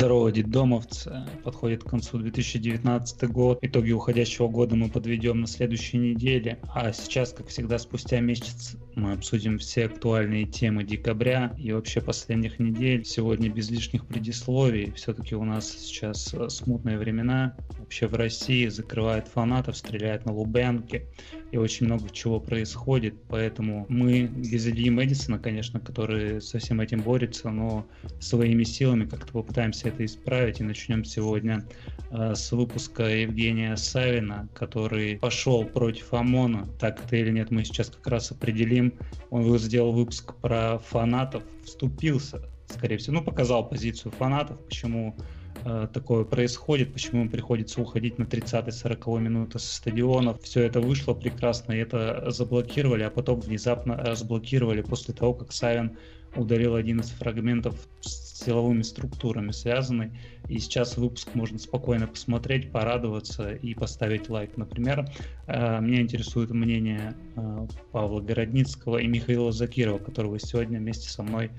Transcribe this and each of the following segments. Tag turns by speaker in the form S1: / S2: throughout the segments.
S1: Здорово, детдомовцы. Подходит к концу 2019 год. Итоги уходящего года мы подведем на следующей неделе. А сейчас, как всегда, спустя месяц мы обсудим все актуальные темы декабря и вообще последних недель. Сегодня без лишних предисловий. Все-таки у нас сейчас э, смутные времена. Вообще в России закрывает фанатов, стреляет на Лубенке. И очень много чего происходит. Поэтому мы без Ильи Мэдисона, конечно, который со всем этим борется, но своими силами как-то попытаемся это исправить. И начнем сегодня э, с выпуска Евгения Савина, который пошел против ОМОНа. Так это или нет, мы сейчас как раз определим он сделал выпуск про фанатов, вступился, скорее всего, ну, показал позицию фанатов, почему э, такое происходит, почему приходится уходить на 30-40 минуты со стадионов. Все это вышло прекрасно, и это заблокировали, а потом внезапно разблокировали после того, как Савин удалил один из фрагментов с силовыми структурами связанный. И сейчас выпуск можно спокойно посмотреть, порадоваться и поставить лайк. Например, э, меня интересует мнение э, Павла Городницкого и Михаила Закирова, которого сегодня вместе со мной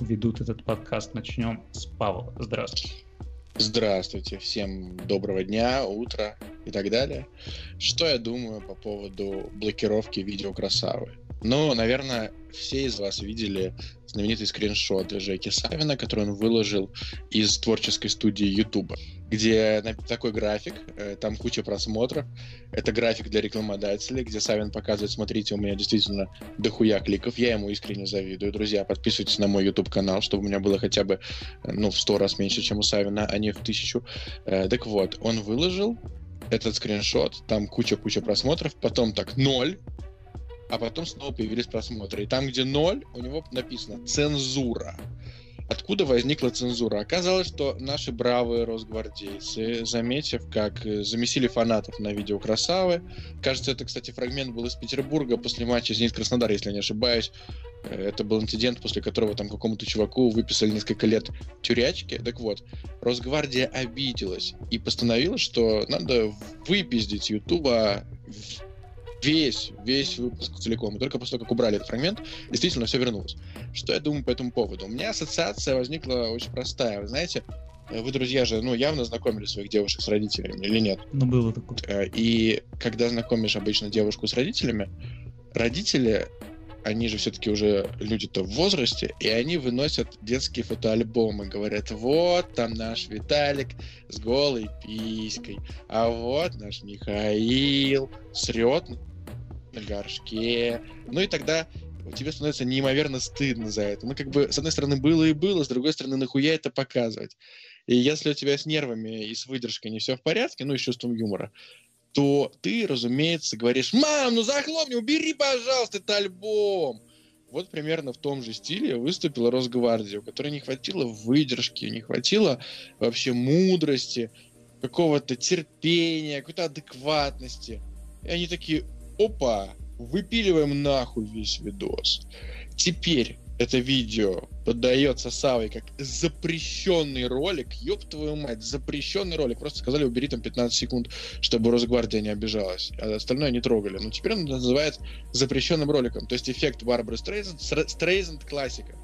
S1: ведут этот подкаст. Начнем с Павла. Здравствуйте.
S2: Здравствуйте, всем доброго дня, утра и так далее. Что я думаю по поводу блокировки видео красавы? Ну, наверное, все из вас видели знаменитый скриншот Жеки Савина, который он выложил из творческой студии Ютуба, где такой график, э, там куча просмотров. Это график для рекламодателей, где Савин показывает, смотрите, у меня действительно дохуя кликов, я ему искренне завидую. Друзья, подписывайтесь на мой YouTube канал, чтобы у меня было хотя бы э, ну, в сто раз меньше, чем у Савина, а не в тысячу. Э, так вот, он выложил этот скриншот, там куча-куча просмотров, потом так ноль, а потом снова появились просмотры. И там, где ноль, у него написано «цензура». Откуда возникла цензура? Оказалось, что наши бравые росгвардейцы, заметив, как э, замесили фанатов на видео красавы, кажется, это, кстати, фрагмент был из Петербурга после матча «Зенит-Краснодар», если я не ошибаюсь, э, это был инцидент, после которого там какому-то чуваку выписали несколько лет тюрячки. Так вот, Росгвардия обиделась и постановила, что надо выпиздить Ютуба весь, весь выпуск целиком. И только после того, как убрали этот фрагмент, действительно все вернулось. Что я думаю по этому поводу? У меня ассоциация возникла очень простая. Вы знаете, э, вы, друзья же, ну, явно знакомили своих девушек с родителями или нет?
S1: Ну, было такое.
S2: Э, и когда знакомишь обычно девушку с родителями, родители они же все-таки уже люди-то в возрасте, и они выносят детские фотоальбомы, говорят, вот там наш Виталик с голой писькой, а вот наш Михаил срет на горшке. Ну и тогда тебе становится неимоверно стыдно за это. Ну, как бы, с одной стороны, было и было, с другой стороны, нахуя это показывать? И если у тебя с нервами и с выдержкой не все в порядке, ну и с чувством юмора, то ты, разумеется, говоришь, мам, ну захлопни, убери, пожалуйста, этот альбом. Вот примерно в том же стиле выступила Росгвардия, у которой не хватило выдержки, не хватило вообще мудрости, какого-то терпения, какой-то адекватности. И они такие, опа, выпиливаем нахуй весь видос. Теперь это видео поддается Савой как запрещенный ролик. Ёб твою мать, запрещенный ролик. Просто сказали, убери там 15 секунд, чтобы Росгвардия не обижалась. А остальное не трогали. Но теперь он называется запрещенным роликом. То есть эффект Барбары Стрейзенд, Стрейзенд классика.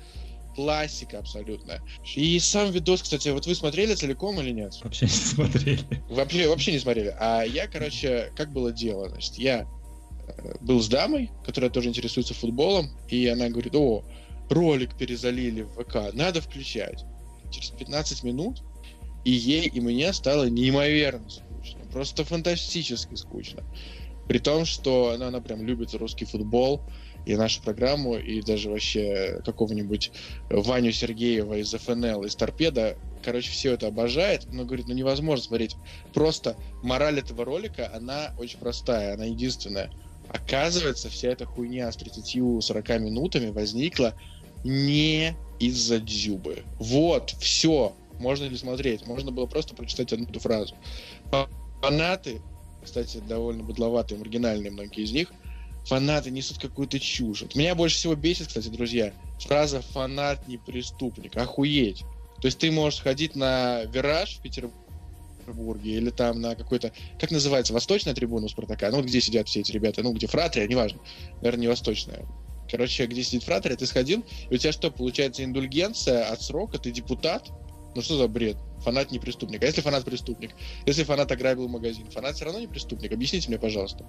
S2: Классика абсолютно. И сам видос, кстати, вот вы смотрели целиком или нет?
S1: Вообще не смотрели.
S2: Вообще, вообще не смотрели. А я, короче, как было дело? Значит, я был с дамой, которая тоже интересуется футболом, и она говорит, о, ролик перезалили в ВК, надо включать. Через 15 минут и ей, и мне стало неимоверно скучно. Просто фантастически скучно. При том, что она, она прям любит русский футбол и нашу программу, и даже вообще какого-нибудь Ваню Сергеева из ФНЛ, из Торпеда. Короче, все это обожает, но говорит, ну невозможно смотреть. Просто мораль этого ролика, она очень простая, она единственная. Оказывается, вся эта хуйня с 30-40 минутами возникла не из-за дзюбы. Вот, все. Можно ли смотреть? Можно было просто прочитать одну эту фразу. Фанаты, кстати, довольно быдловатые, маргинальные многие из них, фанаты несут какую-то чушь. Вот меня больше всего бесит, кстати, друзья, фраза «фанат не преступник». Охуеть. То есть ты можешь ходить на вираж в Петербурге или там на какой-то, как называется, восточная трибуна у Спартака, ну, где сидят все эти ребята, ну, где Фратрия, неважно, наверное, не восточная, короче, где сидит фратерия, ты сходил, и у тебя что, получается индульгенция от срока, ты депутат? Ну что за бред? Фанат не преступник. А если фанат преступник? Если фанат ограбил магазин, фанат все равно не преступник? Объясните мне, пожалуйста.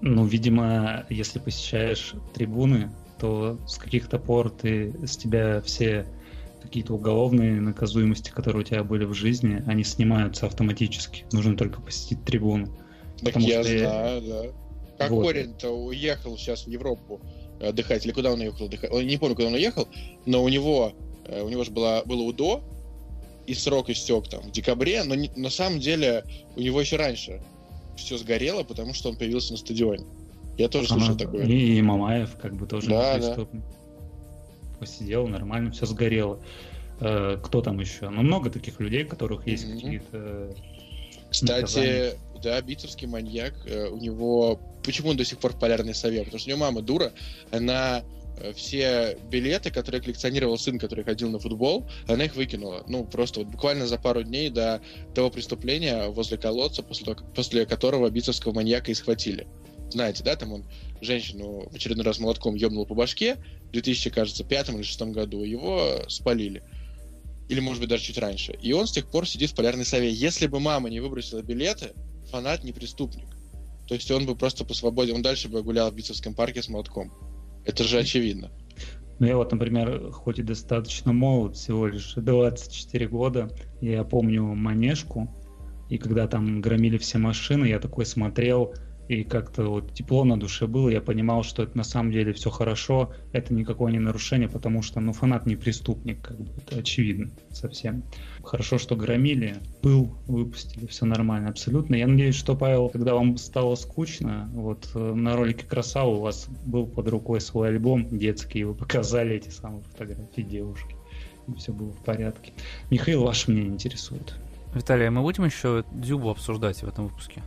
S1: Ну, видимо, если посещаешь трибуны, то с каких-то пор ты, с тебя все какие-то уголовные наказуемости, которые у тебя были в жизни, они снимаются автоматически. Нужно только посетить трибуну.
S2: Так Потому я что знаю, да. Как вот. Корин-то уехал сейчас в Европу отдыхать, или куда он уехал отдыхать? Не помню, куда он уехал, но у него, э, у него же было, было УДО, и срок истек там в декабре, но не, на самом деле у него еще раньше все сгорело, потому что он появился на стадионе. Я тоже слышал такое.
S1: И, Мамаев как бы тоже да, преступник. Да. Посидел, нормально, все сгорело. Э, кто там еще? Ну, много таких людей, у которых есть mm-hmm. какие-то
S2: Кстати, наказания. да, битцевский маньяк, э, у него... Почему он до сих пор в полярной сове? Потому что у него мама дура, она э, все билеты, которые коллекционировал сын, который ходил на футбол, она их выкинула. Ну, просто вот буквально за пару дней до того преступления возле колодца, после, после которого битцевского маньяка и схватили знаете, да, там он женщину в очередной раз молотком ёбнул по башке в 2000, кажется, пятом или шестом году, его спалили. Или, может быть, даже чуть раньше. И он с тех пор сидит в полярной сове. Если бы мама не выбросила билеты, фанат не преступник. То есть он бы просто по свободе, он дальше бы гулял в Битцевском парке с молотком. Это же очевидно.
S1: Ну, я вот, например, хоть и достаточно молод, всего лишь 24 года, я помню Манежку, и когда там громили все машины, я такой смотрел, и как-то вот тепло на душе было, я понимал, что это на самом деле все хорошо, это никакое не нарушение, потому что, ну, фанат не преступник, как бы, это очевидно совсем. Хорошо, что громили, пыл выпустили, все нормально, абсолютно. Я надеюсь, что, Павел, когда вам стало скучно, вот э, на ролике «Красава» у вас был под рукой свой альбом детский, и вы показали эти самые фотографии девушки, и все было в порядке. Михаил, ваше мнение интересует.
S3: Виталий, а мы будем еще Дзюбу обсуждать в этом выпуске?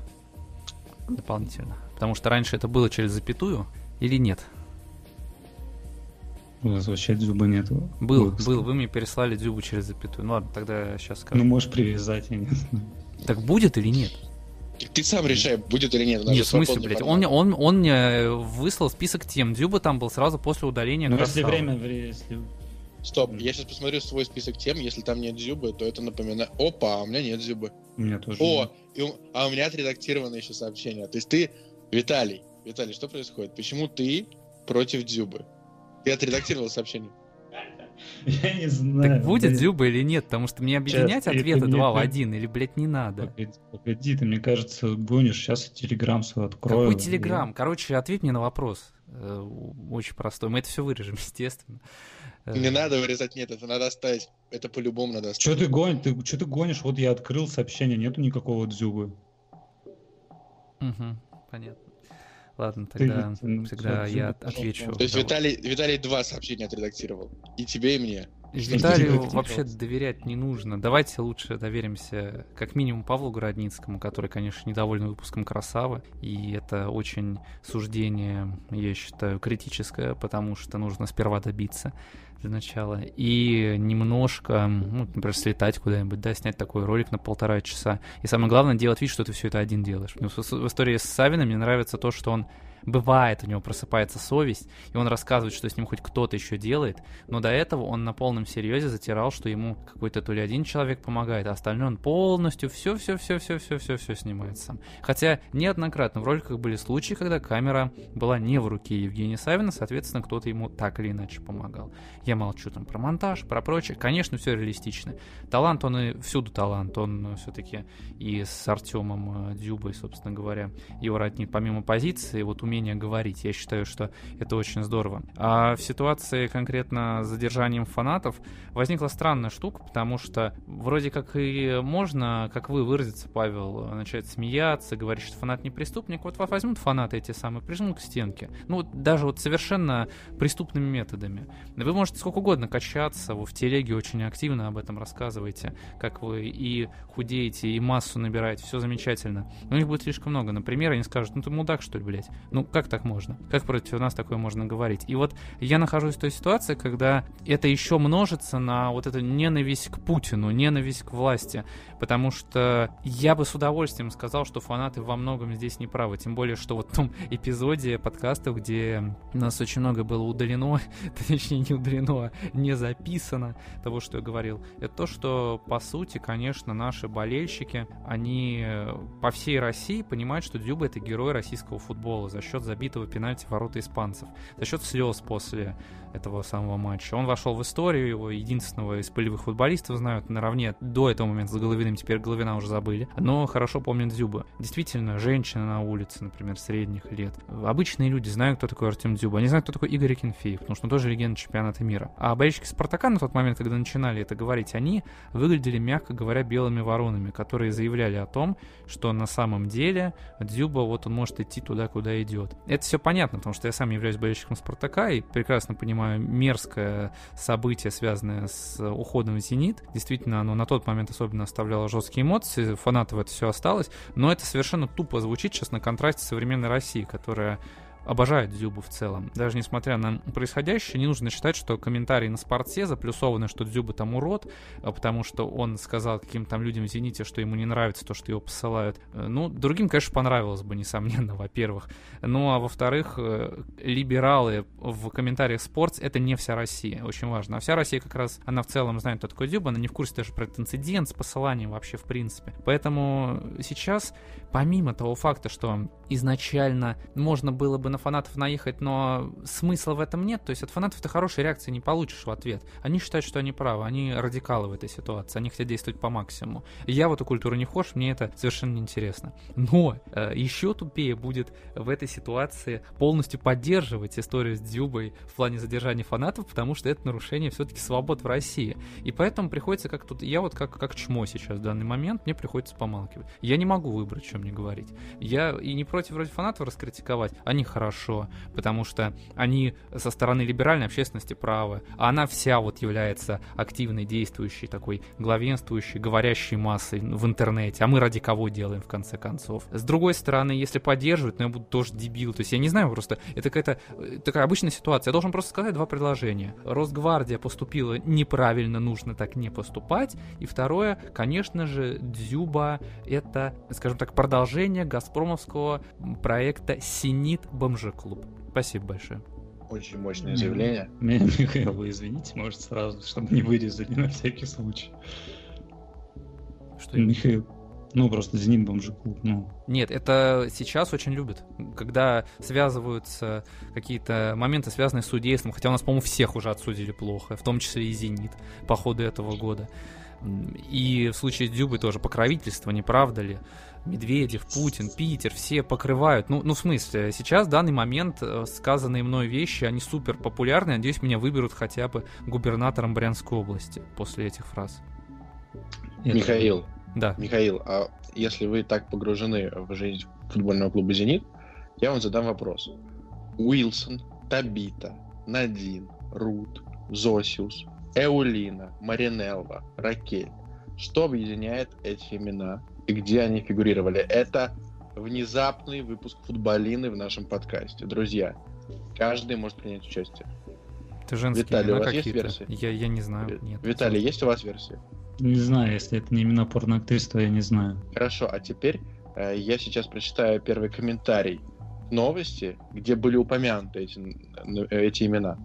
S3: Дополнительно? Потому что раньше это было через запятую или нет?
S1: У нас вообще дзюба нету.
S3: Был, был, вы мне переслали дзюбу через запятую. Ну ладно, тогда сейчас
S1: скажу. Ну можешь привязать, я не
S3: знаю. Так будет или нет?
S2: Ты сам решай, будет или нет.
S3: Нет, в смысле, блядь, он, он, он мне выслал список тем. Дзюба там был сразу после удаления
S1: Ну, если время, если
S2: Стоп, я сейчас посмотрю свой список тем, если там нет зюбы, то это напоминает... Опа, а у меня нет зюбы.
S1: У меня тоже
S2: О, и у... а у меня отредактировано еще сообщение. То есть ты, Виталий, Виталий, что происходит? Почему ты против дзюбы? Ты отредактировал сообщение.
S1: Я не знаю.
S3: Так будет Дзюба или нет? Потому что мне объединять сейчас, ответы два в один, или, блядь, не надо.
S1: Погоди, погоди, ты, мне кажется, гонишь. Сейчас я Телеграм свой открою.
S3: Какой Телеграм? Короче, ответь мне на вопрос. Э, очень простой. Мы это все вырежем, естественно.
S2: Не э. надо вырезать, нет, это надо оставить. Это по-любому надо оставить.
S1: Что ты гонишь? Ты, что ты гонишь? Вот я открыл сообщение, нету никакого дзюбы.
S3: Угу, понятно. Ладно, тогда, ты, тогда ты, я отвечу.
S2: То есть Виталий, Виталий два сообщения отредактировал. И тебе, и мне.
S3: Виталию вообще доверять не нужно. Давайте лучше доверимся как минимум Павлу Городницкому, который, конечно, недоволен выпуском «Красавы». И это очень суждение, я считаю, критическое, потому что нужно сперва добиться для начала. И немножко, ну, например, слетать куда-нибудь, да, снять такой ролик на полтора часа. И самое главное, делать вид, что ты все это один делаешь. В истории с Савином мне нравится то, что он бывает, у него просыпается совесть, и он рассказывает, что с ним хоть кто-то еще делает, но до этого он на полном серьезе затирал, что ему какой-то то ли один человек помогает, а остальное он полностью все-все-все-все-все-все-все снимает сам. Хотя неоднократно в роликах были случаи, когда камера была не в руке Евгения Савина, соответственно, кто-то ему так или иначе помогал. Я молчу там про монтаж, про прочее. Конечно, все реалистично. Талант, он и всюду талант, он все-таки и с Артемом э, Дюбой, собственно говоря, его роднит помимо позиции, вот умение говорить. Я считаю, что это очень здорово. А в ситуации конкретно с задержанием фанатов возникла странная штука, потому что вроде как и можно, как вы выразиться, Павел, начать смеяться, говорить, что фанат не преступник. Вот возьмут фанаты эти самые, прижмут к стенке. Ну, даже вот совершенно преступными методами. Вы можете сколько угодно качаться, вы в телеге очень активно об этом рассказываете, как вы и худеете, и массу набираете, все замечательно. Но у них будет слишком много. Например, они скажут, ну ты мудак, что ли, блядь? Ну как так можно? Как против нас такое можно говорить? И вот я нахожусь в той ситуации, когда это еще множится на вот эту ненависть к Путину, ненависть к власти, потому что я бы с удовольствием сказал, что фанаты во многом здесь не правы, тем более, что вот в том эпизоде подкастов, где нас очень много было удалено, точнее не удалено, а не записано того, что я говорил, это то, что по сути, конечно, наши болельщики, они по всей России понимают, что Дзюба это герой российского футбола за счет забитого пенальти ворота испанцев, за счет слез после этого самого матча. Он вошел в историю, его единственного из полевых футболистов знают наравне до этого момента с Головиным, теперь Головина уже забыли, но хорошо помнят Дзюба. Действительно, женщина на улице, например, средних лет. Обычные люди знают, кто такой Артем Дзюба, они знают, кто такой Игорь Кенфеев, потому что он тоже легенда чемпионата мира. А болельщики Спартака на тот момент, когда начинали это говорить, они выглядели, мягко говоря, белыми воронами, которые заявляли о том, что на самом деле Дзюба, вот он может идти туда, куда идет. Это все понятно, потому что я сам являюсь болельщиком Спартака и прекрасно понимаю, понимаю, мерзкое событие, связанное с уходом в «Зенит». Действительно, оно на тот момент особенно оставляло жесткие эмоции, фанатов это все осталось, но это совершенно тупо звучит сейчас на контрасте современной России, которая обожают Дзюбу в целом. Даже несмотря на происходящее, не нужно считать, что комментарии на спорте заплюсованы, что Дзюба там урод, а потому что он сказал каким-то там людям в «Зените», что ему не нравится то, что его посылают. Э, ну, другим, конечно, понравилось бы, несомненно, во-первых. Ну, а во-вторых, э, либералы в комментариях спортс — это не вся Россия, очень важно. А вся Россия как раз, она в целом знает, кто такой Дзюба, она не в курсе даже про этот инцидент с посыланием вообще в принципе. Поэтому сейчас, помимо того факта, что изначально можно было бы на фанатов наехать, но смысла в этом нет. То есть от фанатов ты хорошей реакции не получишь в ответ. Они считают, что они правы, они радикалы в этой ситуации, они хотят действовать по максимуму. Я в эту культуру не вхож, мне это совершенно не интересно. Но э, еще тупее будет в этой ситуации полностью поддерживать историю с Дзюбой в плане задержания фанатов, потому что это нарушение все-таки свобод в России. И поэтому приходится как тут, я вот как, как чмо сейчас в данный момент, мне приходится помалкивать. Я не могу выбрать, чем мне говорить. Я и не против вроде фанатов раскритиковать, они хорошо, потому что они со стороны либеральной общественности правы, а она вся вот является активной, действующей, такой главенствующей, говорящей массой в интернете, а мы ради кого делаем в конце концов. С другой стороны, если поддерживают, ну я буду тоже дебил, то есть я не знаю просто, это какая-то э, такая обычная ситуация, я должен просто сказать два предложения. Росгвардия поступила неправильно, нужно так не поступать, и второе, конечно же, Дзюба это, скажем так, продолжение газпромовского проекта «Синит бомжеклуб». Спасибо большое.
S2: Очень мощное заявление.
S1: Михаил, вы извините, может, сразу, чтобы не вырезали на всякий случай. Что Михаил, ну, просто «Зенит» бомжеклуб, ну.
S3: Нет, это сейчас очень любят, когда связываются какие-то моменты, связанные с судейством, хотя у нас, по-моему, всех уже отсудили плохо, в том числе и «Зенит» по ходу этого года. И в случае с Дюбой тоже покровительство, не правда ли? Медведев, Путин, Питер, все покрывают. Ну, ну, в смысле, сейчас в данный момент э, сказанные мной вещи, они супер популярны. Надеюсь, меня выберут хотя бы губернатором Брянской области после этих фраз.
S2: Михаил.
S3: Да.
S2: Михаил, а если вы так погружены в жизнь футбольного клуба «Зенит», я вам задам вопрос. Уилсон, Табита, Надин, Рут, Зосиус, Эулина, Маринелла, Ракель. Что объединяет эти имена и где они фигурировали? Это внезапный выпуск футболины в нашем подкасте. Друзья, каждый может принять участие.
S3: Это женские Виталий, у вас есть версия? Я, я не знаю.
S2: Нет. Виталий, есть у вас версия?
S1: Не знаю, если это не имена порноактрис, то я не знаю.
S2: Хорошо, а теперь э, я сейчас прочитаю первый комментарий новости, где были упомянуты эти, эти имена.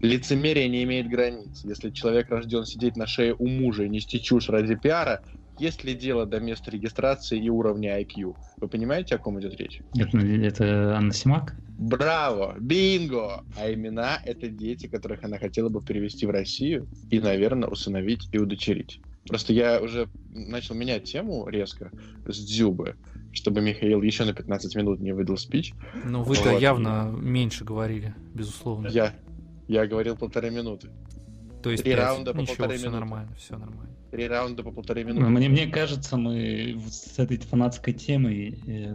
S2: Лицемерие не имеет границ. Если человек рожден сидеть на шее у мужа и нести чушь ради пиара, есть ли дело до места регистрации и уровня IQ? Вы понимаете, о ком идет речь?
S1: Это, это Анна Симак?
S2: Браво! Бинго! А имена — это дети, которых она хотела бы перевести в Россию и, наверное, усыновить и удочерить. Просто я уже начал менять тему резко с Дзюбы, чтобы Михаил еще на 15 минут не выдал спич.
S3: Ну, вы-то вот. явно меньше говорили, безусловно.
S2: Я, я говорил полторы минуты.
S3: То есть
S2: Три 5. раунда по
S3: Ничего,
S2: полторы
S3: все
S2: минуты.
S3: нормально, все нормально.
S2: Три раунда по полторы минуты.
S1: Мне, мне кажется, мы с этой фанатской темой э,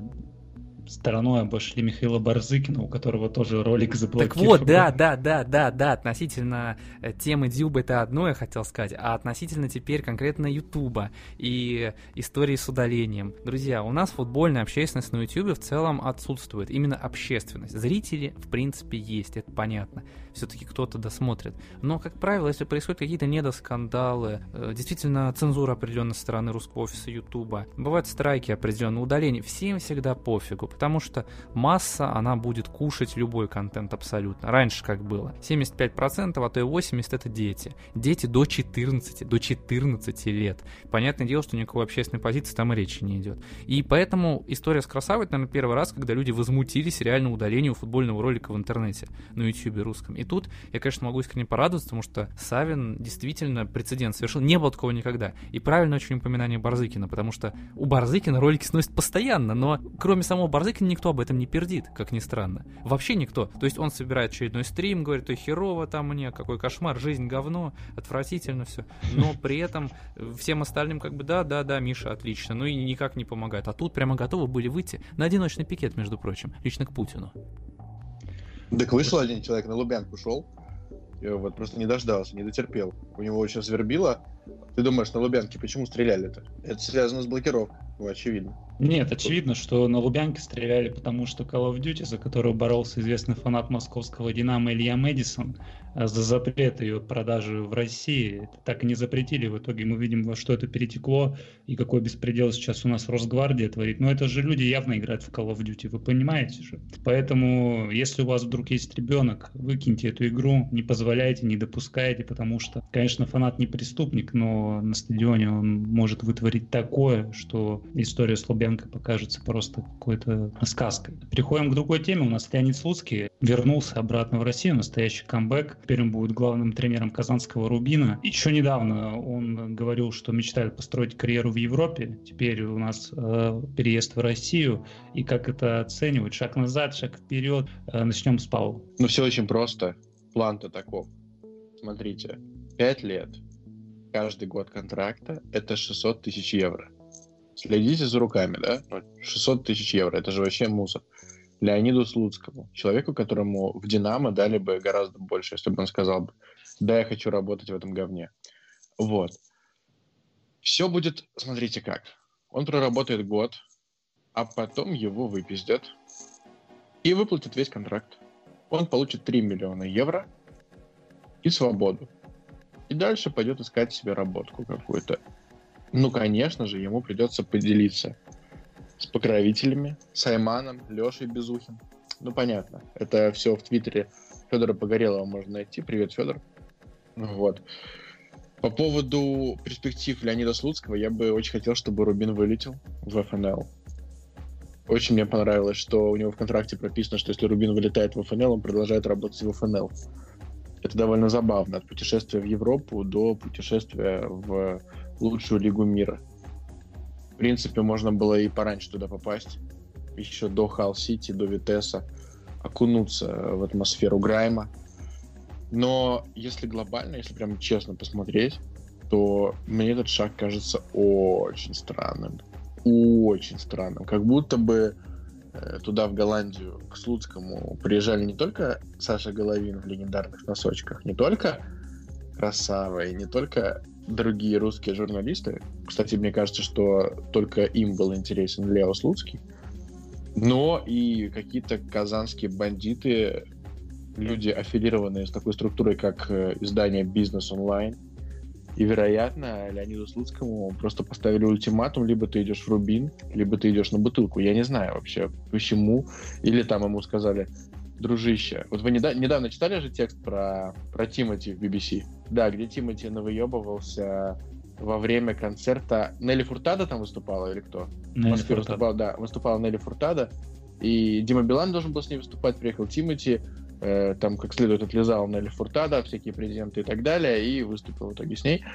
S1: стороной обошли Михаила Барзыкина, у которого тоже ролик заблокирован.
S3: Так вот, да, да, да, да, да, относительно э, темы Дюба это одно я хотел сказать, а относительно теперь конкретно Ютуба и истории с удалением. Друзья, у нас футбольная общественность на Ютубе в целом отсутствует, именно общественность. Зрители, в принципе, есть, это понятно все-таки кто-то досмотрит. Но, как правило, если происходят какие-то недоскандалы, э, действительно цензура определенной стороны русского офиса Ютуба, бывают страйки определенные, удаления, всем всегда пофигу, потому что масса, она будет кушать любой контент абсолютно. Раньше как было. 75%, а то и 80% это дети. Дети до 14, до 14 лет. Понятное дело, что никакой общественной позиции там и речи не идет. И поэтому история с Красавой, наверное, первый раз, когда люди возмутились реально удалению футбольного ролика в интернете на YouTube русском. И тут я, конечно, могу искренне порадоваться, потому что Савин действительно прецедент совершил. Не было такого никогда. И правильно очень упоминание Барзыкина, потому что у Барзыкина ролики сносят постоянно, но кроме самого Барзыкина никто об этом не пердит, как ни странно. Вообще никто. То есть он собирает очередной стрим, говорит, ой, херово там мне, какой кошмар, жизнь говно, отвратительно все. Но при этом всем остальным как бы да, да, да, Миша, отлично, ну и никак не помогает. А тут прямо готовы были выйти на одиночный пикет, между прочим, лично к Путину.
S2: Так вышел один человек, на Лубянку шел, и вот просто не дождался, не дотерпел. У него очень свербило. Ты думаешь, на Лубянке почему стреляли-то? Это связано с блокировкой, ну, очевидно.
S1: Нет, очевидно, что на Лубянке стреляли, потому что Call of Duty, за которую боролся известный фанат московского «Динамо» Илья Мэдисон, за запрет ее продажи в России. Так и не запретили. В итоге мы видим, во что это перетекло и какой беспредел сейчас у нас Росгвардия творит. Но это же люди явно играют в Call of Duty, вы понимаете же. Поэтому, если у вас вдруг есть ребенок, выкиньте эту игру, не позволяйте, не допускайте, потому что, конечно, фанат не преступник, но на стадионе он может вытворить такое, что история с Лубянкой покажется просто какой-то сказкой. Переходим к другой теме. У нас Леонид Слуцкий вернулся обратно в Россию, настоящий камбэк. Теперь он будет главным тренером казанского Рубина. Еще недавно он говорил, что мечтает построить карьеру в Европе. Теперь у нас э, переезд в Россию. И как это оценивать? Шаг назад, шаг вперед. Э, начнем с Павла.
S2: Ну, все очень просто. План-то таков. Смотрите, 5 лет, каждый год контракта — это 600 тысяч евро. Следите за руками, да? 600 ну, тысяч евро, это же вообще мусор. Леониду Слуцкому, человеку, которому в «Динамо» дали бы гораздо больше, если бы он сказал бы, да, я хочу работать в этом говне. Вот. Все будет, смотрите как. Он проработает год, а потом его выпиздят и выплатят весь контракт. Он получит 3 миллиона евро и свободу. И дальше пойдет искать себе работку какую-то. Ну, конечно же, ему придется поделиться с покровителями, с Айманом, Лешей Безухин. Ну, понятно. Это все в Твиттере Федора Погорелова можно найти. Привет, Федор. Вот. По поводу перспектив Леонида Слуцкого, я бы очень хотел, чтобы Рубин вылетел в ФНЛ. Очень мне понравилось, что у него в контракте прописано, что если Рубин вылетает в ФНЛ, он продолжает работать в ФНЛ. Это довольно забавно. От путешествия в Европу до путешествия в лучшую лигу мира принципе, можно было и пораньше туда попасть. Еще до Халл-Сити, до Витеса. Окунуться в атмосферу Грайма. Но если глобально, если прям честно посмотреть, то мне этот шаг кажется очень странным. Очень странным. Как будто бы э, туда, в Голландию, к Слуцкому приезжали не только Саша Головин в легендарных носочках, не только Красава и не только другие русские журналисты. Кстати, мне кажется, что только им был интересен Лео Слуцкий. Но и какие-то казанские бандиты, люди, аффилированные с такой структурой, как э, издание «Бизнес онлайн». И, вероятно, Леониду Слуцкому просто поставили ультиматум, либо ты идешь в Рубин, либо ты идешь на бутылку. Я не знаю вообще, почему. Или там ему сказали, дружище. Вот вы недавно, недавно читали же текст про, про Тимати в BBC? Да, где Тимати навыебывался во время концерта. Нелли Фуртада там выступала или кто?
S1: Нелли в Москве
S2: выступала, да, выступала Нелли Фуртада. И Дима Билан должен был с ней выступать, приехал Тимати, э, там как следует отлезал Нелли Фуртада, всякие президенты и так далее, и выступил в итоге с ней.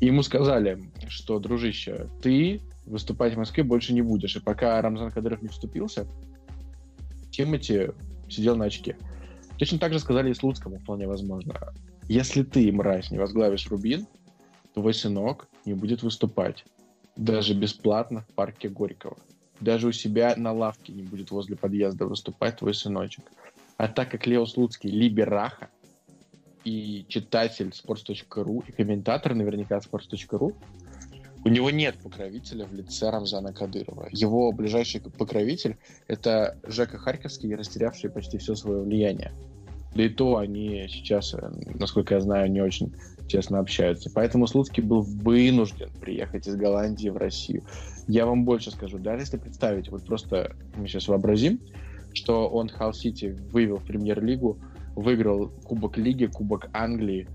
S2: И ему сказали, что, дружище, ты выступать в Москве больше не будешь. И пока Рамзан Кадыров не вступился, Тимати сидел на очке. Точно так же сказали и Слуцкому, вполне возможно. Если ты, мразь, не возглавишь Рубин, твой сынок не будет выступать. Даже бесплатно в парке Горького. даже у себя на лавке не будет возле подъезда выступать твой сыночек. А так как Лео Слуцкий либераха, и читатель sports.ru, и комментатор наверняка sports.ru, у него нет покровителя в лице Рамзана Кадырова. Его ближайший покровитель — это Жека Харьковский, растерявший почти все свое влияние. Да и то они сейчас, э, насколько я знаю, не очень тесно общаются. Поэтому Слуцкий был вынужден приехать из Голландии в Россию. Я вам больше скажу, даже если представить, вот просто мы сейчас вообразим, что он Халл-Сити вывел в премьер-лигу, выиграл Кубок Лиги, Кубок Англии,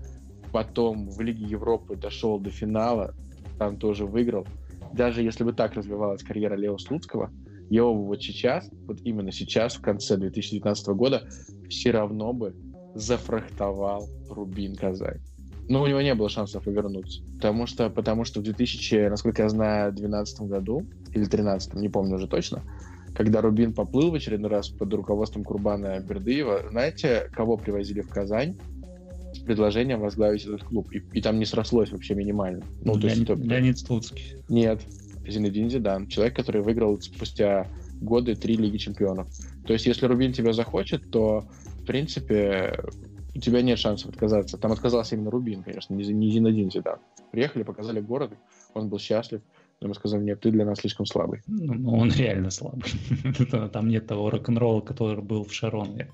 S2: потом в Лиге Европы дошел до финала, там тоже выиграл. Даже если бы так развивалась карьера Лео Слуцкого, его вот сейчас, вот именно сейчас, в конце 2019 года, все равно бы зафрахтовал Рубин Казань. Но у него не было шансов повернуться. Потому что, потому что в 2000, насколько я знаю, 2012 году, или 2013, не помню уже точно, когда Рубин поплыл в очередной раз под руководством Курбана Бердыева, знаете, кого привозили в Казань предложением возглавить этот клуб? И, и там не срослось вообще минимально.
S1: Ну, Леонид, то есть, это... Леонид Слуцкий.
S2: Нет, Зинедин Зидан. Человек, который выиграл спустя годы три Лиги Чемпионов. То есть, если Рубин тебя захочет, то, в принципе, у тебя нет шансов отказаться. Там отказался именно Рубин, конечно, не, не Зинедин Зидан. Приехали, показали город, он был счастлив. Но мы сказали, нет, ты для нас слишком слабый.
S1: Ну, он реально слабый. Там нет того рок-н-ролла, который был в Шароне.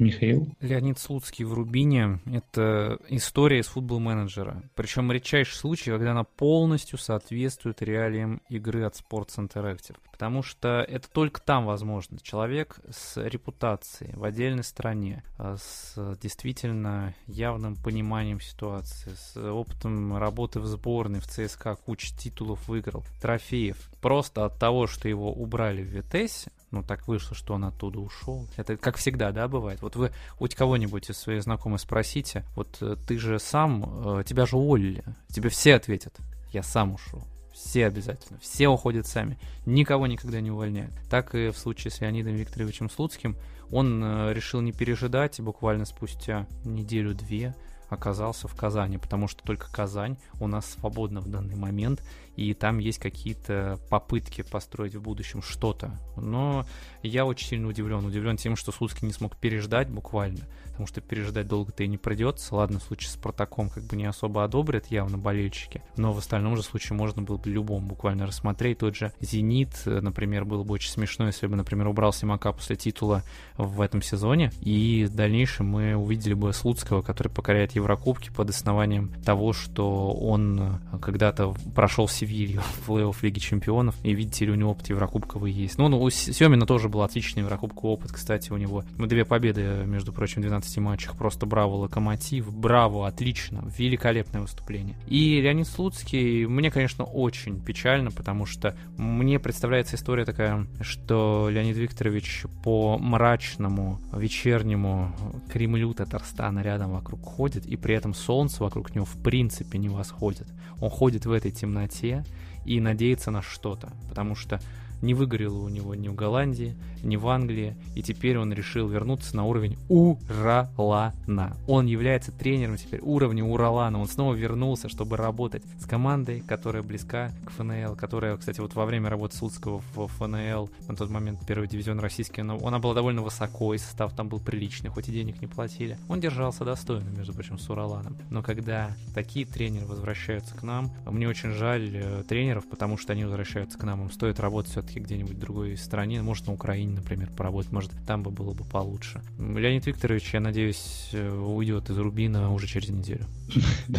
S1: Михаил?
S3: Леонид Слуцкий в Рубине — это история из футбол-менеджера. Причем редчайший случай, когда она полностью соответствует реалиям игры от Sports Interactive. Потому что это только там возможно. Человек с репутацией в отдельной стране, а с действительно явным пониманием ситуации, с опытом работы в сборной, в ЦСКА, куча титулов выиграл, трофеев. Просто от того, что его убрали в Витесе, ну, так вышло, что он оттуда ушел. Это как всегда, да, бывает. Вот вы у кого-нибудь из своих знакомых спросите, вот э, ты же сам, э, тебя же уволили. Тебе все ответят, я сам ушел. Все обязательно. Все уходят сами. Никого никогда не увольняют. Так и в случае с Леонидом Викторовичем Слуцким. Он э, решил не пережидать, и буквально спустя неделю-две оказался в Казани, потому что только Казань у нас свободна в данный момент, и там есть какие-то попытки построить в будущем что-то. Но я очень сильно удивлен. Удивлен тем, что Слуцкий не смог переждать буквально, потому что переждать долго-то и не придется. Ладно, в случае с Спартаком как бы не особо одобрят явно болельщики, но в остальном же случае можно было бы любому буквально рассмотреть. Тот же «Зенит», например, было бы очень смешно, если бы, например, убрал Симака после титула в этом сезоне, и в дальнейшем мы увидели бы Слуцкого, который покоряет Еврокубки под основанием того, что он когда-то прошел Севилью в плей-офф Лиги Чемпионов, и видите ли, у него опыт Еврокубковый есть. Ну, ну у Семина тоже был отличный Еврокубковый опыт, кстати, у него две победы, между прочим, в 12 матчах, просто браво Локомотив, браво, отлично, великолепное выступление. И Леонид Слуцкий, мне, конечно, очень печально, потому что мне представляется история такая, что Леонид Викторович по мрачному вечернему Кремлю Татарстана рядом вокруг ходит, и при этом солнце вокруг него в принципе не восходит. Он ходит в этой темноте и надеется на что-то, потому что не выгорело у него ни в Голландии, ни в Англии, и теперь он решил вернуться на уровень Уралана. Он является тренером теперь уровня Уралана. Он снова вернулся, чтобы работать с командой, которая близка к ФНЛ, которая, кстати, вот во время работы Слуцкого в ФНЛ, на тот момент первый дивизион российский, но она была довольно высоко, и состав там был приличный, хоть и денег не платили. Он держался достойно, между прочим, с Ураланом. Но когда такие тренеры возвращаются к нам, мне очень жаль э, тренеров, потому что они возвращаются к нам. Им стоит работать все-таки где-нибудь в другой стране, может, на Украине, например, поработать, может, там бы было бы получше. Леонид Викторович, я надеюсь, э, уйдет из Рубина уже через неделю.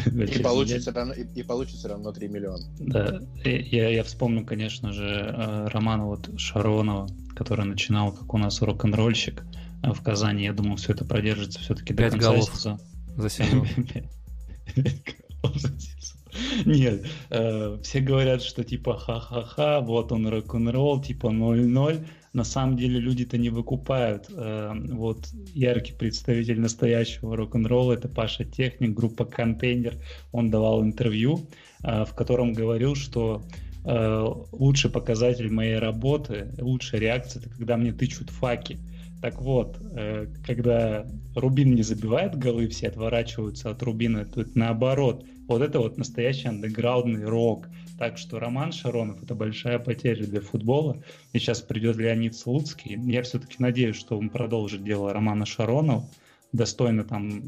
S2: И получится равно, и получится равно 3 миллиона.
S1: Да, я, я вспомню, конечно же, э, романа вот Шаронова, который начинал как у нас рок-н-ролльщик а в Казани. Я думал, все это продержится все-таки до конца голов сезона.
S3: За сезон.
S1: Нет, э, все говорят, что типа ха-ха-ха, вот он рок-н-ролл, типа 0-0. На самом деле люди-то не выкупают. Э, вот яркий представитель настоящего рок-н-ролла это Паша Техник, группа Контейнер. Он давал интервью, э, в котором говорил, что лучший показатель моей работы, лучшая реакция, это когда мне тычут факи. Так вот, э, когда Рубин не забивает голы, все отворачиваются от Рубина, тут наоборот. Вот это вот настоящий андеграундный рок. Так что Роман Шаронов — это большая потеря для футбола. И сейчас придет Леонид Слуцкий. Я все-таки надеюсь, что он продолжит дело Романа Шаронова. Достойно там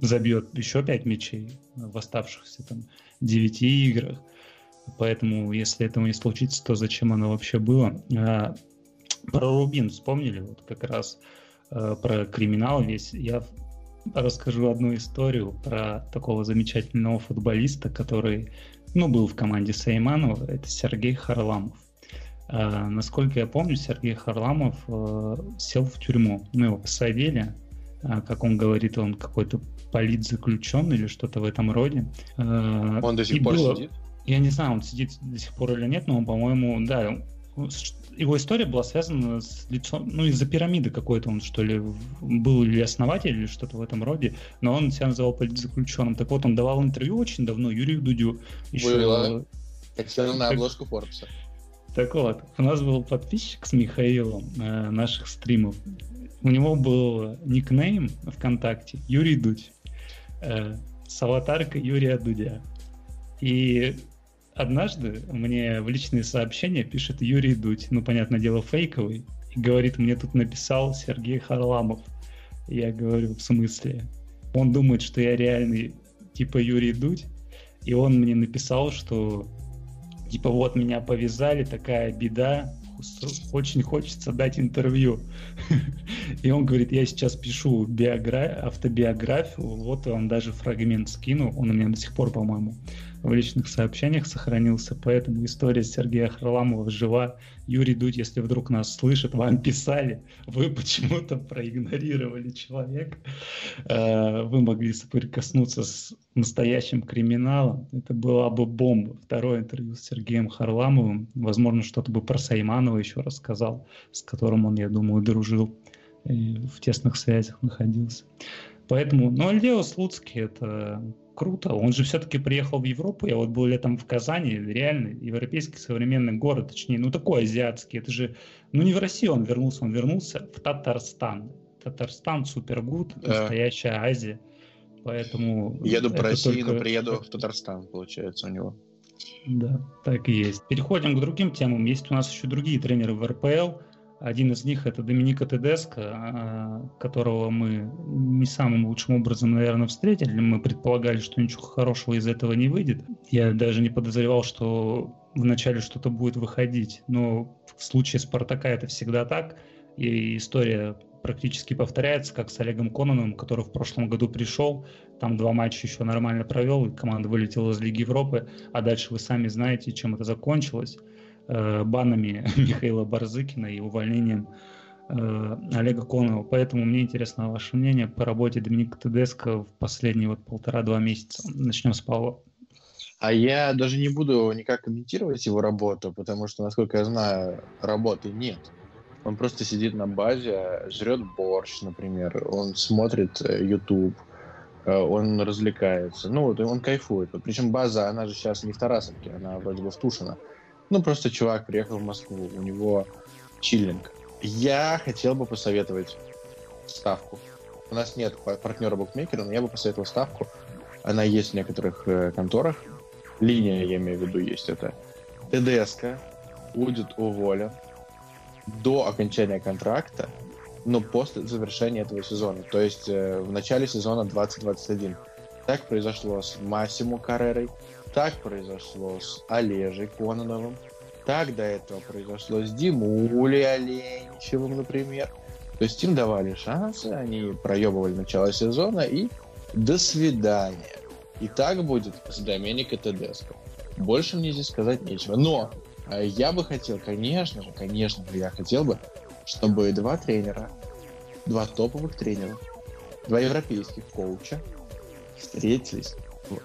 S1: забьет еще пять мячей в оставшихся там девяти играх. Поэтому, если этого не случится, то зачем оно вообще было? Про Рубин вспомнили, вот как раз э, про криминал весь. Я расскажу одну историю про такого замечательного футболиста, который, ну, был в команде Сайманова, это Сергей Харламов. Э, насколько я помню, Сергей Харламов э, сел в тюрьму. Ну, его посадили, э, как он говорит, он какой-то политзаключенный или что-то в этом роде.
S2: Э, он до сих пор было... сидит?
S1: Я не знаю, он сидит до сих пор или нет, но он, по-моему, да, его история была связана с лицом, ну, из-за пирамиды какой-то он, что ли, был или основатель, или что-то в этом роде, но он себя называл политзаключенным. Так вот, он давал интервью очень давно Юрию Дудю.
S2: Еще... Было. Как сел на обложку Форбса.
S1: Так вот, у нас был подписчик с Михаилом э, наших стримов. У него был никнейм ВКонтакте Юрий Дудь. Э, с аватаркой Юрия Дудя. И Однажды мне в личные сообщения пишет Юрий Дудь, ну, понятное дело, фейковый, и говорит, мне тут написал Сергей Харламов. Я говорю, в смысле? Он думает, что я реальный типа Юрий Дудь, и он мне написал, что типа вот меня повязали, такая беда, очень хочется дать интервью. И он говорит, я сейчас пишу биогра... автобиографию, вот он даже фрагмент скинул, он у меня до сих пор, по-моему, в личных сообщениях сохранился, поэтому история Сергея Харламова жива. Юрий Дудь, если вдруг нас слышит, вам писали, вы почему-то проигнорировали человека, э, вы могли соприкоснуться с настоящим криминалом, это была бы бомба. Второе интервью с Сергеем Харламовым, возможно, что-то бы про Сайманова еще рассказал, с которым он, я думаю, дружил и в тесных связях находился. Поэтому, ну, Альдео Слуцкий это круто. Он же все-таки приехал в Европу. Я вот был летом в Казани, реальный европейский современный город, точнее, ну такой азиатский. Это же, ну не в Россию он вернулся, он вернулся в Татарстан. Татарстан супергуд, да. настоящая Азия. Поэтому...
S2: Еду по России, только... но приеду в Татарстан, получается, у него.
S1: Да, так и есть. Переходим к другим темам. Есть у нас еще другие тренеры в РПЛ. Один из них это Доминика Тедеско, а, которого мы не самым лучшим образом, наверное, встретили. Мы предполагали, что ничего хорошего из этого не выйдет. Я даже не подозревал, что вначале что-то будет выходить. Но в случае Спартака это всегда так. И история практически повторяется, как с Олегом Кононом, который в прошлом году пришел, там два матча еще нормально провел, и команда вылетела из Лиги Европы, а дальше вы сами знаете, чем это закончилось. Э, банами Михаила Барзыкина и увольнением э, Олега Конова. Поэтому мне интересно ваше мнение по работе Доминика Тедеско в последние вот полтора-два месяца. Начнем с Павла.
S2: А я даже не буду никак комментировать его работу, потому что, насколько я знаю, работы нет. Он просто сидит на базе, жрет борщ, например, он смотрит э, YouTube, он развлекается. Ну, вот он кайфует. Причем база, она же сейчас не в Тарасовке, она вроде бы в Тушино. Ну, просто чувак приехал в Москву, у него чиллинг. Я хотел бы посоветовать ставку. У нас нет партнера букмекера, но я бы посоветовал ставку. Она есть в некоторых э, конторах. Линия, я имею в виду, есть это. ТДСК будет уволен до окончания контракта, но после завершения этого сезона. То есть э, в начале сезона 2021. Так произошло с Массимо Каррерой, так произошло с Олежей Кононовым. Так до этого произошло с Димулей Оленичевым, например. То есть им давали шансы, они проебывали начало сезона и до свидания. И так будет с Доменико Тедеско. Больше мне здесь сказать нечего. Но э, я бы хотел, конечно же, конечно же, я хотел бы, чтобы два тренера, два топовых тренера, два европейских коуча встретились в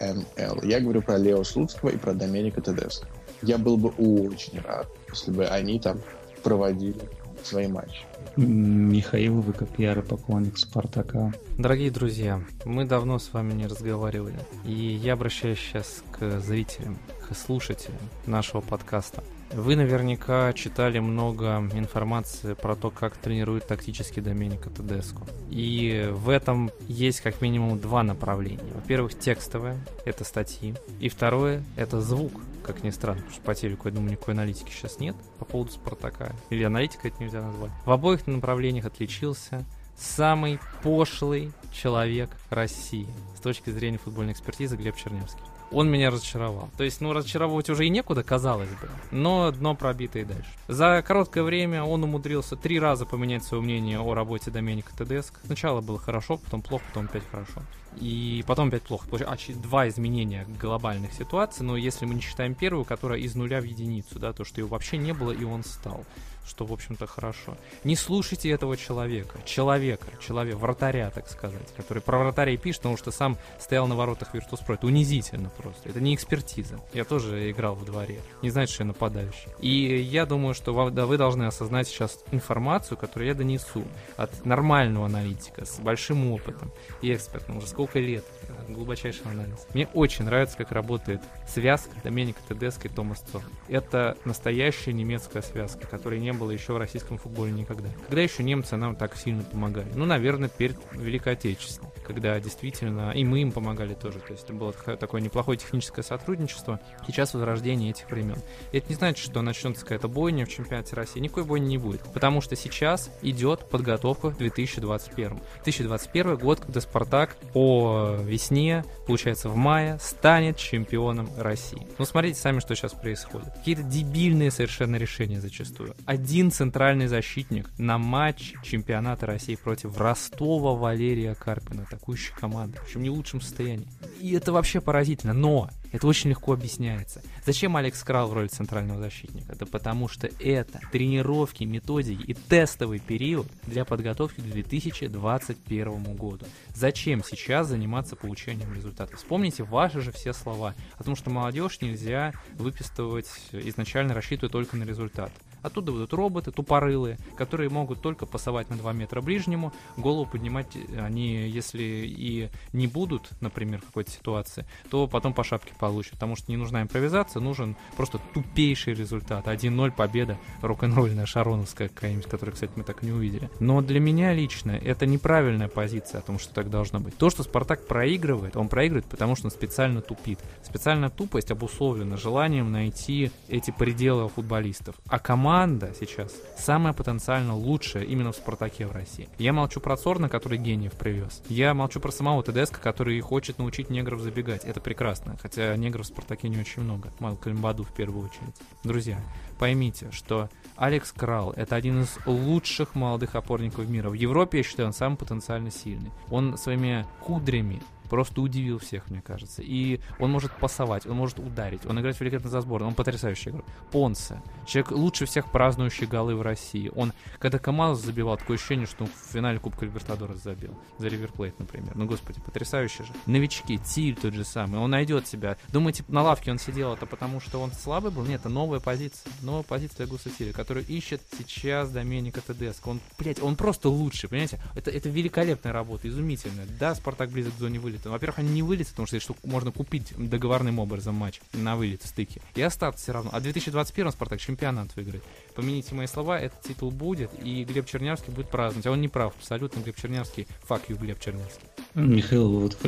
S2: НЛ. Я говорю про Лео Слуцкого и про Доменика Тедеско. Я был бы очень рад, если бы они там проводили свои матчи.
S1: Михаил, вы как ярый поклонник Спартака.
S3: Дорогие друзья, мы давно с вами не разговаривали, и я обращаюсь сейчас к зрителям, к слушателям нашего подкаста. Вы наверняка читали много информации про то, как тренирует тактически Доменика Тедеску. И в этом есть как минимум два направления. Во-первых, текстовое, это статьи. И второе, это звук, как ни странно, потому что по телеку, я думаю, никакой аналитики сейчас нет по поводу Спартака. Или аналитика это нельзя назвать. В обоих направлениях отличился самый пошлый человек России с точки зрения футбольной экспертизы Глеб Чернявский он меня разочаровал. То есть, ну, разочаровывать уже и некуда, казалось бы, но дно пробито и дальше. За короткое время он умудрился три раза поменять свое мнение о работе Доменика Тедеско. Сначала было хорошо, потом плохо, потом опять хорошо. И потом опять плохо. А, два изменения глобальных ситуаций, но если мы не считаем первую, которая из нуля в единицу, да, то, что его вообще не было, и он стал что, в общем-то, хорошо. Не слушайте этого человека, человека, человека, вратаря, так сказать, который про вратарей пишет, потому что сам стоял на воротах Virtus.pro. Это унизительно просто. Это не экспертиза. Я тоже играл в дворе. Не знаете, что я нападающий. И я думаю, что вы, должны осознать сейчас информацию, которую я донесу от нормального аналитика с большим опытом и экспертом. Уже сколько лет глубочайший анализ. Мне очень нравится, как работает связка Доменика Тедеско и Томас Цор. Это настоящая немецкая связка, которой не было еще в российском футболе никогда. Когда еще немцы нам так сильно помогали? Ну, наверное, перед Великой Отечественной, когда действительно, и мы им помогали тоже, то есть это было такое неплохое техническое сотрудничество. Сейчас возрождение этих времен. И это не значит, что начнется какая-то бойня в чемпионате России. Никакой бойни не будет, потому что сейчас идет подготовка к 2021. 2021 год, когда Спартак по весне, получается в мае, станет чемпионом России. Ну, смотрите сами, что сейчас происходит. Какие-то дебильные совершенно решения зачастую. Один центральный защитник на матч чемпионата России против Ростова Валерия Карпина, атакующей команды, причем не в лучшем состоянии. И это вообще поразительно. Но это очень легко объясняется. Зачем Алекс Крал в роли центрального защитника? Это потому что это тренировки, методики и тестовый период для подготовки к 2021 году. Зачем сейчас заниматься получением результатов? Вспомните ваши же все слова о том, что молодежь нельзя выписывать изначально рассчитывая только на результат. Оттуда будут роботы тупорылые, которые могут только пасовать на 2 метра ближнему, голову поднимать они, если и не будут, например, в какой-то ситуации, то потом по шапке получат, потому что не нужна импровизация, нужен просто тупейший результат. 1-0 победа, рок-н-ролльная шароновская какая-нибудь, которую, кстати, мы так и не увидели. Но для меня лично это неправильная позиция о том, что так должно быть. То, что Спартак проигрывает, он проигрывает, потому что он специально тупит. Специальная тупость обусловлена желанием найти эти пределы футболистов. А команда команда сейчас самая потенциально лучшая именно в Спартаке в России. Я молчу про Цорна, который гениев привез. Я молчу про самого ТДСК, который хочет научить негров забегать. Это прекрасно, хотя негров в Спартаке не очень много. Малкольм Баду в первую очередь. Друзья, поймите, что Алекс Крал — это один из лучших молодых опорников мира. В Европе, я считаю, он самый потенциально сильный. Он своими кудрями просто удивил всех, мне кажется. И он может пасовать, он может ударить, он играет великолепно за сборную, он потрясающий игрок. Понсе, человек лучше всех празднующий голы в России. Он, когда команду забивал, такое ощущение, что он в финале Кубка Либертадорес забил. За Риверплейт, например. Ну, господи, потрясающий же. Новички, Тиль тот же самый, он найдет себя. Думаете, на лавке он сидел, это потому что он слабый был? Нет, это новая позиция. Новая позиция Гуса Тиля, который ищет сейчас Доменика Тедеско. Он, блядь, он просто лучший, понимаете? Это, это великолепная работа, изумительная. Да, Спартак близок к зоне вылета вылета. Во-первых, они не вылетят, потому что что можно купить договорным образом матч на вылет, стыки. И остаться все равно. А в 2021 Спартак чемпионат выиграет. Помяните мои слова, этот титул будет, и Глеб Чернявский будет праздновать. А он не прав, абсолютно Глеб Чернявский. Фак ю, Глеб Чернявский.
S1: Михаил, вот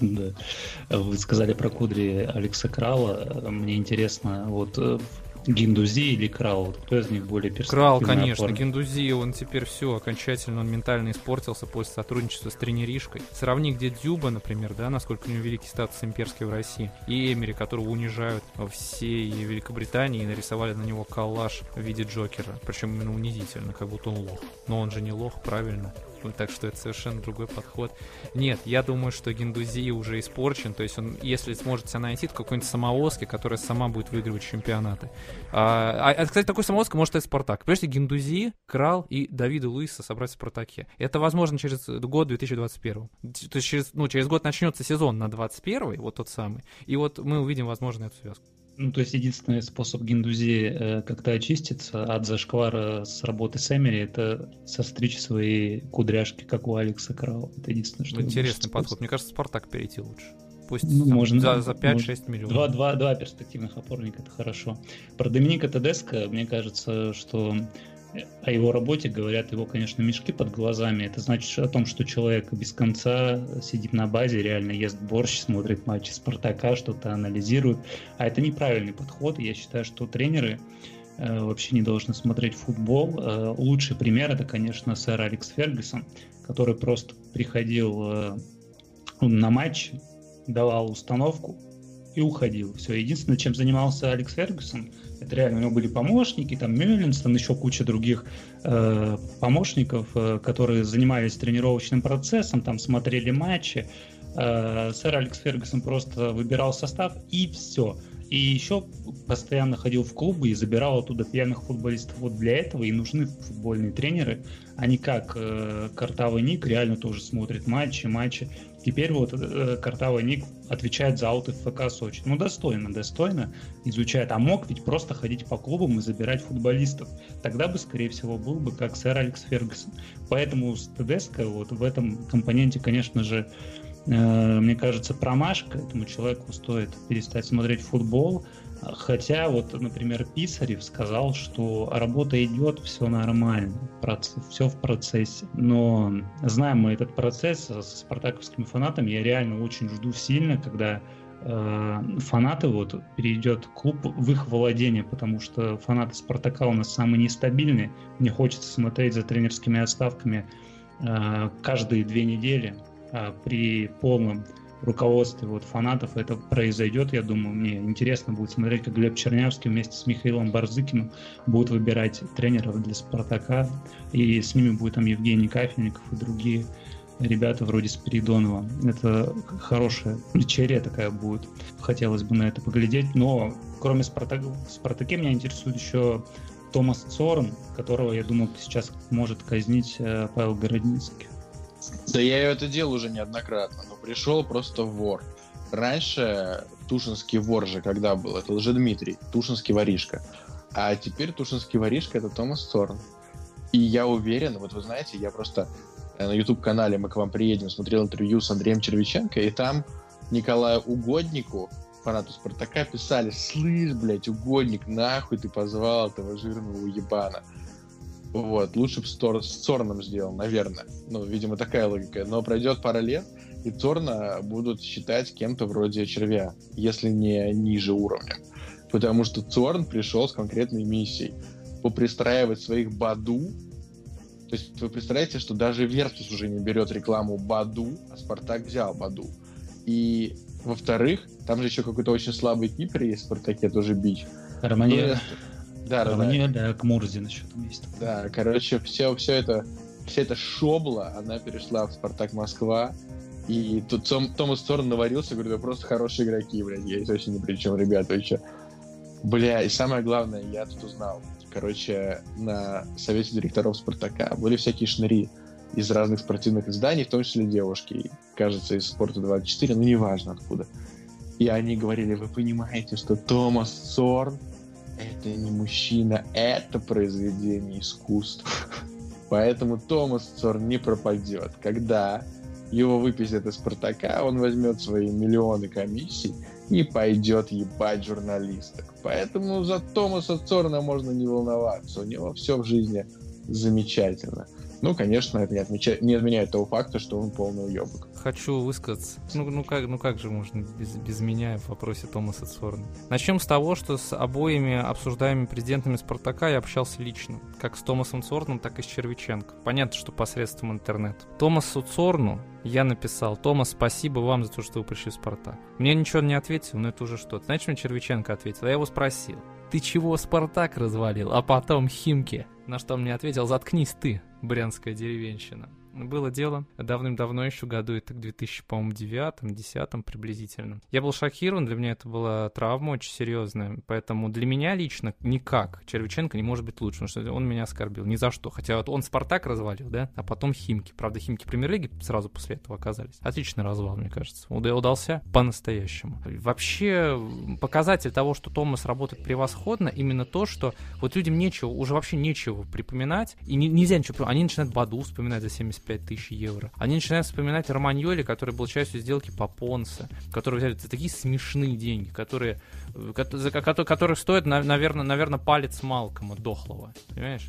S1: вы сказали про кудри Алекса Крала. Мне интересно, вот э, Гиндузи или Крал? Кто из них более перспективный?
S3: Крал, конечно. Опор? Гиндузи, он теперь все, окончательно он ментально испортился после сотрудничества с тренеришкой. Сравни, где Дюба, например, да, насколько у него великий статус имперский в России, и Эмери, которого унижают во всей Великобритании и нарисовали на него коллаж в виде Джокера. Причем именно унизительно, как будто он лох. Но он же не лох, правильно? Так что это совершенно другой подход. Нет, я думаю, что Гендузи уже испорчен, то есть он, если сможет себя найти, то какой-нибудь самовозки, которая сама будет выигрывать чемпионаты. А, а, кстати, такой самовозка может стать Спартак. Понимаете, Гендузи, Крал и Давида Луиса собрать в Спартаке. Это возможно через год 2021. То есть через, ну, через год начнется сезон на 21 вот тот самый, и вот мы увидим, возможно, эту связку.
S1: Ну, то есть единственный способ Гиндузи э, как-то очиститься от зашквара с работы с Эмери, это состричь свои кудряшки, как у Алекса Крау. Это единственное, что...
S3: Интересный подход. Мне кажется, Спартак перейти лучше. Пусть ну, там, можно, за, за 5-6 миллионов.
S1: Два, два, два перспективных опорника это хорошо. Про Доминика Тедеско, мне кажется, что о его работе говорят его, конечно, мешки под глазами. Это значит о том, что человек без конца сидит на базе, реально ест борщ, смотрит матчи Спартака, что-то анализирует. А это неправильный подход. Я считаю, что тренеры э, вообще не должны смотреть футбол. Э, лучший пример это, конечно, сэр Алекс Фергюсон, который просто приходил э, на матч, давал установку и уходил. Все. Единственное, чем занимался Алекс Фергюсон – это реально, у него были помощники, там Мюллинс, там еще куча других э, помощников, э, которые занимались тренировочным процессом, там смотрели матчи. Э, сэр Алекс Фергюсон просто выбирал состав и все. И еще постоянно ходил в клубы и забирал оттуда пьяных футболистов. Вот для этого и нужны футбольные тренеры, а не как э, Картавый Ник реально тоже смотрит матчи, матчи. Теперь вот э, Ник отвечает за ауты в ФК Сочи. Ну, достойно, достойно изучает. А мог ведь просто ходить по клубам и забирать футболистов. Тогда бы, скорее всего, был бы как сэр Алекс Фергюсон. Поэтому с ТДСК вот в этом компоненте, конечно же, Э, мне кажется, промашка. Этому человеку стоит перестать смотреть футбол. Хотя вот, например, Писарев сказал, что работа идет, все нормально, все в процессе. Но знаем мы этот процесс со спартаковскими фанатами, я реально очень жду сильно, когда э, фанаты вот перейдет клуб в их владение, потому что фанаты Спартака у нас самые нестабильные. Мне хочется смотреть за тренерскими отставками э, каждые две недели а, при полном руководстве вот фанатов это произойдет, я думаю, мне интересно будет смотреть, как Глеб Чернявский вместе с Михаилом Барзыкиным будут выбирать тренеров для Спартака, и с ними будет там Евгений Кафельников и другие ребята вроде Спиридонова. Это хорошая вечеря такая будет. Хотелось бы на это поглядеть, но кроме Спартака, Спартаке меня интересует еще Томас Цорн, которого, я думаю, сейчас может казнить э, Павел Городницкий.
S2: Да я это делал уже неоднократно, но пришел просто вор. Раньше Тушинский вор же когда был, это уже Дмитрий, Тушинский воришка. А теперь Тушинский воришка это Томас Цорн. И я уверен, вот вы знаете, я просто э, на YouTube-канале «Мы к вам приедем» смотрел интервью с Андреем Червиченко, и там Николаю Угоднику, фанату Спартака, писали «Слышь, блядь, Угодник, нахуй ты позвал этого жирного уебана?» Вот, лучше бы Стор с Цорном сделал, наверное. Ну, видимо, такая логика. Но пройдет пара лет, и Цорна будут считать кем-то вроде червя, если не ниже уровня. Потому что Цорн пришел с конкретной миссией. Попристраивать своих Баду. То есть вы представляете, что даже Вертус уже не берет рекламу Баду, а Спартак взял Баду. И во-вторых, там же еще какой-то очень слабый кипер есть в Спартаке, тоже бич.
S1: Романье. Ну,
S2: да, да,
S1: Романье, да, к Мурзин еще там есть.
S2: Да, короче, все, все это, вся эта шобла, она перешла в Спартак Москва. И тут Том, Томас Торн наварился, говорит, вы просто хорошие игроки, блядь, я здесь вообще ни при чем, ребята, вы что? Бля, и самое главное, я тут узнал. Короче, на совете директоров Спартака были всякие шныри из разных спортивных изданий, в том числе девушки, кажется, из Спорта 24, ну неважно откуда. И они говорили, вы понимаете, что Томас Сорн это не мужчина, это произведение искусства. Поэтому Томас Цорн не пропадет. Когда его выписят из Спартака, он возьмет свои миллионы комиссий и пойдет ебать журналисток. Поэтому за Томаса Цорна можно не волноваться. У него все в жизни замечательно. Ну, конечно, это не, отмечает, не отменяет того факта, что он полный уебок.
S3: Хочу высказаться. Ну, ну, как, ну как же можно без, без меня в вопросе Томаса Цорна? Начнем с того, что с обоими обсуждаемыми президентами Спартака я общался лично. Как с Томасом Цорном, так и с Червиченко. Понятно, что посредством интернета. Томасу Цорну я написал, Томас, спасибо вам за то, что вы пришли в Спартак. Мне ничего не ответил, но это уже что-то. Знаете, мне Червиченко ответил? Я его спросил, ты чего Спартак развалил, а потом Химки? На что он мне ответил, заткнись ты, брянская деревенщина. Было дело давным-давно еще году, это к 2009 10 приблизительно. Я был шокирован, для меня это была травма очень серьезная, поэтому для меня лично никак Червиченко не может быть лучше, потому что он меня оскорбил, ни за что. Хотя вот он Спартак развалил, да, а потом Химки. Правда, Химки премьер-лиги сразу после этого оказались. Отличный развал, мне кажется. Удался по-настоящему. Вообще, показатель того, что Томас работает превосходно, именно то, что вот людям нечего, уже вообще нечего припоминать, и не, нельзя ничего, они начинают Баду вспоминать за 75 75 тысяч евро. Они начинают вспоминать Романьоли, который был частью сделки по Понсе, которые взяли за такие смешные деньги, которые, э, которые, которые стоят, наверное, наверное, палец Малкома дохлого, понимаешь?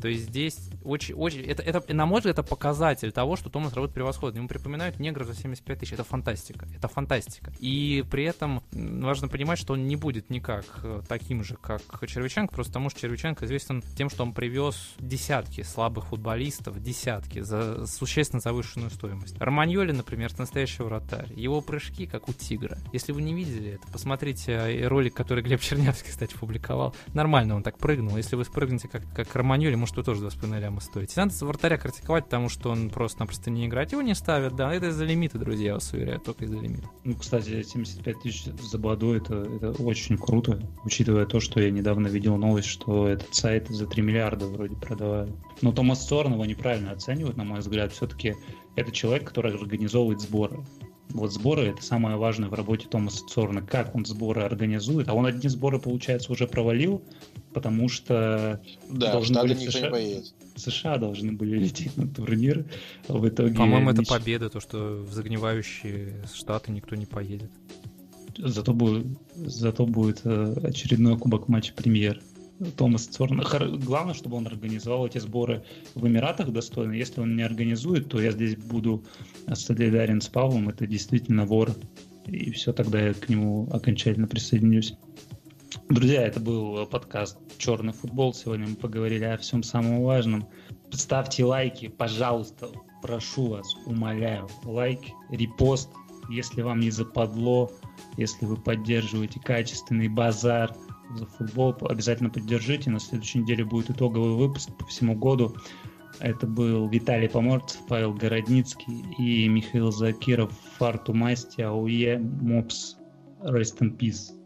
S3: То есть здесь очень, очень, это, это, на мой взгляд, это показатель того, что Томас работает превосходно. Ему припоминают негров за 75 тысяч. Это фантастика. Это фантастика. И при этом важно понимать, что он не будет никак э, таким же, как Червяченко, просто потому что Червяченко известен тем, что он привез десятки слабых футболистов, десятки, за существенно завышенную стоимость. Романьоли, например, настоящий вратарь. Его прыжки, как у тигра. Если вы не видели это, посмотрите э, ролик, который Глеб Чернявский, кстати, публиковал. Нормально он так прыгнул. Если вы спрыгнете как, как Романьоли, вы тоже 2,5 ляма стоите. Надо вратаря критиковать, потому что он просто-напросто не играть. Его не ставят, да. Это из-за лимита, друзья, я вас уверяю, только из-за лимита.
S1: Ну, кстати, 75 тысяч за Баду это, это очень круто, учитывая то, что я недавно видел новость, что этот сайт за 3 миллиарда вроде продавают. Но Томас Сорн его неправильно оценивают, на мой взгляд. Все-таки это человек, который организовывает сборы. Вот сборы это самое важное в работе Томаса Цорна. Как он сборы организует. А он одни сборы, получается, уже провалил, потому что
S2: да, должны были в США,
S1: США должны были лететь на турнир. В итоге...
S3: По-моему, это победа, то, что в загнивающие штаты никто не поедет.
S1: Зато будет, зато будет э, очередной кубок матча премьер. Томас Цорн. Главное, чтобы он организовал эти сборы в Эмиратах достойно. Если он не организует, то я здесь буду солидарен с Павлом. Это действительно вор. И все, тогда я к нему окончательно присоединюсь. Друзья, это был подкаст «Черный футбол». Сегодня мы поговорили о всем самом важном. Ставьте лайки, пожалуйста, прошу вас, умоляю. Лайк, репост, если вам не западло, если вы поддерживаете качественный базар – за футбол. Обязательно поддержите. На следующей неделе будет итоговый выпуск по всему году. Это был Виталий Поморцев, Павел Городницкий и Михаил Закиров, Фарту Масти, АУЕ, МОПС. Rest in peace.